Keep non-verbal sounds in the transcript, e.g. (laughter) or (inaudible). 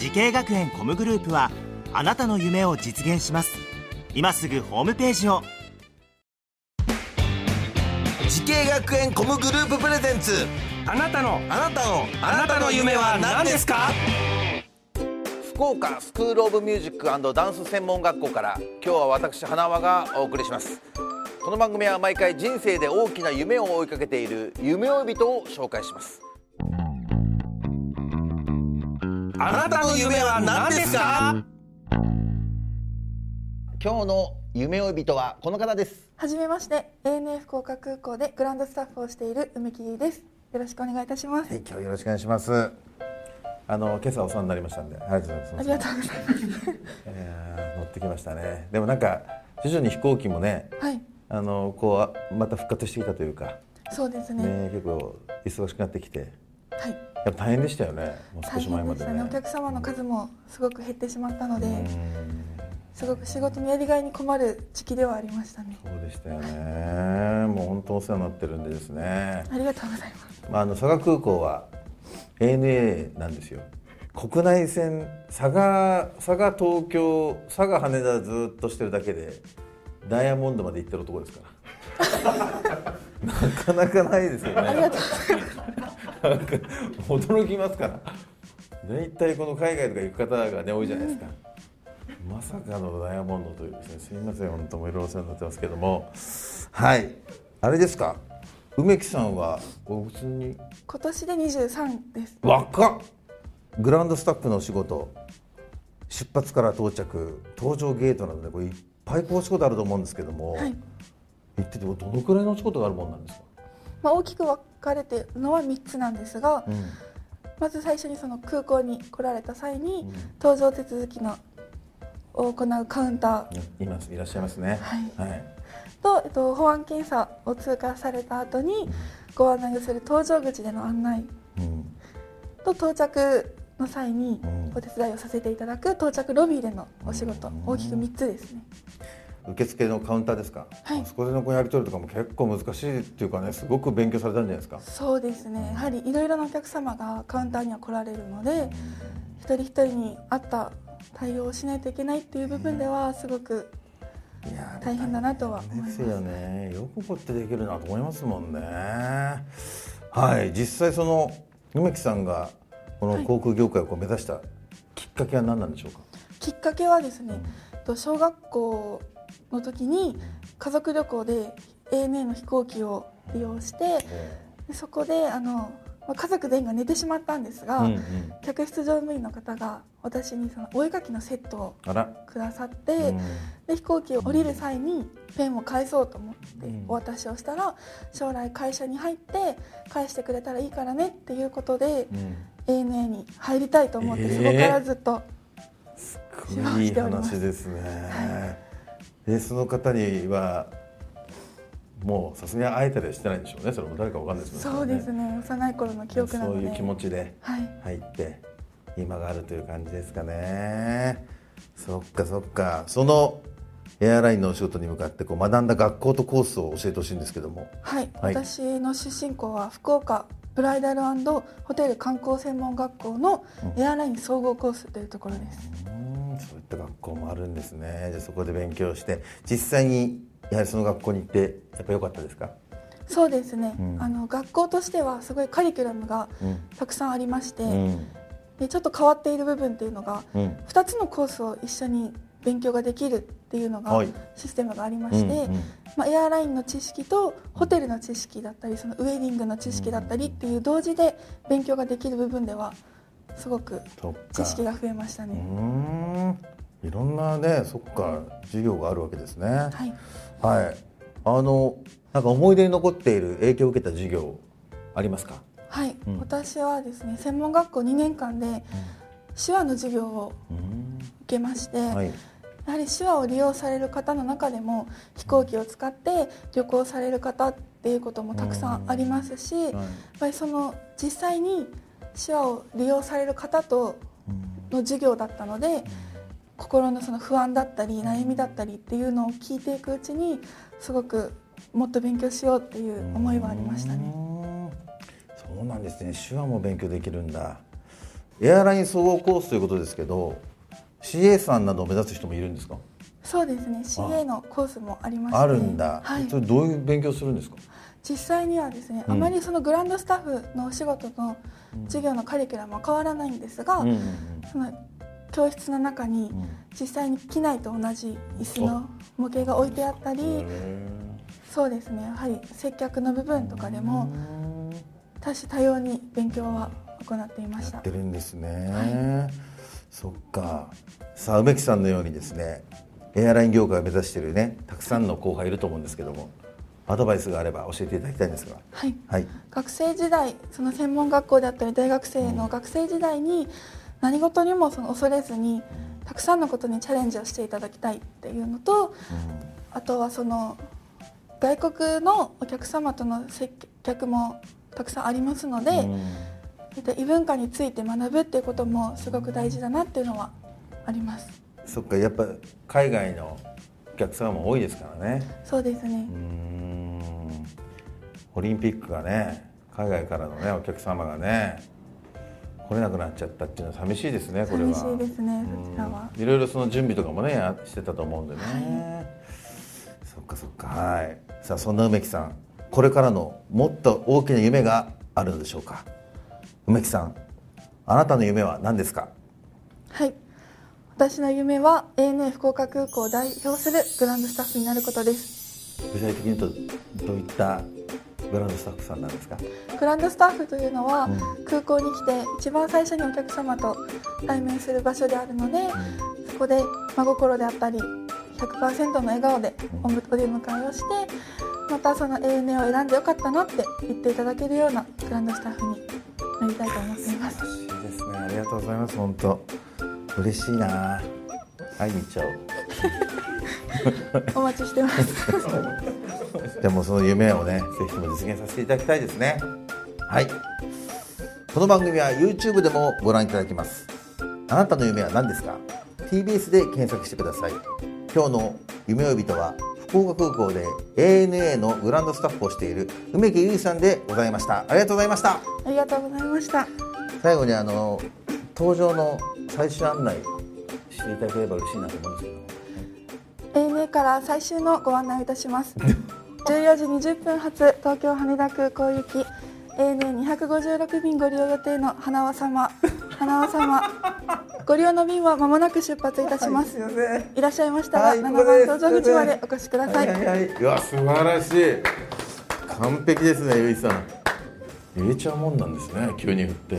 滋慶学園 COMグループはあなたの夢を実現します。今すぐホームページを。滋慶学園 COMグループプレゼンツ。あなたのあなたのあなたの夢は何ですか？福岡スクールオブミュージックダンス専門学校から今日は私花輪がお送りします。この番組は毎回人生で大きな夢を追いかけている夢追い人を紹介しますあなたの夢は何ですか？今日の夢追い人はこの方です。はじめまして ANA 福岡空港でグランドスタッフをしている梅木です。よろしくお願いいたします、はい今日よろしくお願いします。あの今朝お世話になりましたんで。ありがとうございますありがとうございます。えー乗ってきましたね。でもなんか徐々に飛行機もねはい。あのこうまた復活してきたというか。そうですね。ね結構忙しくなってきて。はいや大変でしたよね。もう少大し前までね。お客様の数もすごく減ってしまったのでうん。すごく仕事のやりがいに困る時期ではありましたね。そうでしたよね。もう本当お世話になってるんでですね、ありがとうございます。まあ、あの佐賀空港は ANA なんですよ。国内線佐賀佐賀東京佐賀羽田ずっとしてるだけでダイヤモンドまで行ってる男ですから。(laughs) なかなかないですよね。ありがとうございます驚きますから。大体この海外とか行く方がね多いじゃないですか、まさかのダイヤモンドというですねすみません本当もいろいろお世話になってますけども。はい。あれですか？梅木さんはお普通に？今年で23です。若っ。グランドスタッフのお仕事。出発から到着。搭乗ゲートなどでこれいっぱいこうお仕事あると思うんですけども、はい。行っててどのくらいのお仕事があるもんなんですか、まあ、大きく分かれているのは3つなんですが、うん。まず最初にその空港に来られた際に、ん。搭乗手続きのを行うカウンター。いますいらっしゃいますね。はい。はい。と、えっと、保安検査を通過された後にご案内をする搭乗口での案内。うん。と到着の際にうん。お手伝いをさせていただく到着ロビーでのお仕事、大きく3つですね受付のカウンターですか、はい。あそこでのやり取りとかも結構難しいっていうかねすごく勉強されたんじゃないですか？そうですね。やはりいろいろなお客様がカウンターには来られるので一人一人に合った対応をしないといけないっていう部分ではすごく大変だなとは思いまですすよね。よくこってできるなと思いますもんね。はい実際その梅木さんがこの航空業界を目指したきっかけは何なんでしょうか、きっかけはですね、と小学校の時に家族旅行で ANA の飛行機を利用してでそこであの、まあ家族全員が寝てしまったんですが、うんうん。客室乗務員の方が私にそのお絵描きのセットをくださって、うん。で飛行機を降りる際にペンを返そうと思ってうん。お渡しをしたら将来会社に入って返してくれたらいいからねっていうことでうん。ANA に入りたいと思って、えーそこからずっとすごいいい話ですね、でその方にはもうさすがに会えたりはしてないんでしょうね。それも誰かわかんないですもんそうですね。幼い頃の記憶なので。そういう気持ちではい。入って今があるという感じですかね。そっかそっか。そのエアラインのお仕事に向かってこう学んだ学校とコースを教えてほしいんですけども。はい、はい。私の出身校は福岡ブライダルホテル観光専門学校のエアライン総合コースというところです、校もあるんですね。じゃあそこで勉強して実際にやはりその学校に行ってやっぱ良かったですか？そうですね、うん。あの学校としてはすごいカリキュラムがうん。たくさんありまして、うん。でちょっと変わっている部分っていうのがうん。2つのコースを一緒に勉強ができるっていうのがはい。システムがありまして、うんうん。まあ、エアラインの知識とホテルの知識だったりそのウェディングの知識だったりっていう同時で勉強ができる部分ではすごく知識が増えましたうね。いろんなねそっか授業があるわけですね。はい、はい。あのなんか思い出に残っている影響を受けた授業ありますか？はい。うん。私はですね専門学校2年間で手話の授業をうん受けまして、はい。やはり手話を利用される方の中でも飛行機を使って旅行される方っていうこともたくさんありますし、やっはい。ぱりその実際に手話を利用される方とうん。の授業だったので心のその不安だったり悩みだったりっていうのを聞いていくうちにすごくもっと勉強しようっていう思いはありましたね。うん。そうなんですね。手話も勉強できるんだ。エアライン総合コースということですけど CA さんなどを目指す人もいるんですか？そうですね。CA のコースもありまして。あるんだ、はい、それどういう勉強するんですか？実際にはですね、うん。あまりそのグランドスタッフのお仕事の授業のカリキュラムは変わらないんですが、うんうん。その教室の中にうん。実際に機内と同じ椅子の模型が置いてあったりへそうですね。やはり接客の部分とかでーもうん。多種多様に勉強は行っていました。やってるんですね、そっか。さあ梅木さんのようにですねエアライン業界を目指しているねたくさんの後輩いると思うんですけどもアドバイスがあれば教えていただきたいんですが。はい。はい。学生時代その専門学校であったり大学生の学生時代に何事にもその恐れずにたくさんのことにチャレンジをしていただきたいっていうのとあとはその外国のお客様との接客もたくさんありますので、異文化について学ぶっていうこともすごく大事だなっていうのはあります。そっかやっぱ海外のお客様も多いですからね。そうですね。オリンピックがね海外からのねお客様がね来れなくなっちゃったっていうのは寂しいですねこれは。寂しいですねそちらは。うんいろいろその準備とかもねやしてたと思うんでね、そっかそっかはい。さあそんな梅木さん。これからのもっと大きな夢があるのでしょうか。梅木さんあなたの夢は何ですか？はい。私の夢は ANA 福岡空港を代表するグランドスタッフになることです。具体的に言うとどういったグランドスタッフさんなんですか？グランドスタッフというのは、う空港に来て一番最初にお客様と対面する場所であるので、そこで真心であったり100%の笑顔でお出迎えをしてまたその ANA を選んでよかったなって言っていただけるようなグランドスタッフになりたいと思っています。いいですね。ありがとうございます。本当嬉しいな。会いに行っちゃおう。(laughs) お待ちしてます (laughs) でもその夢をねぜひとも実現させていただきたいですね。はい。この番組は YouTube でもご覧いただけます。あなたの夢は何ですか？TBS で検索してください。今日の夢追い人は福岡空港で ANA のグランドスタッフをしている梅木優衣さんでございました。ありがとうございました。ありがとうございました。最後にあの登場の最終案内していただければ嬉しいなと思うんですけど。ANA から最終のご案内をいたします (laughs) 14時20分発東京羽田空港行き ANA256 便ご利用予定の花輪様 (laughs) 花輪様。ご利用の便は間もなく出発いたします、はいす。いいらっしゃいましたら、7はいここ番です搭乗口までお越しください、はいはいはい、うわ素晴らしい。完璧ですねゆいさん。入れちゃうもんなんですね急に振って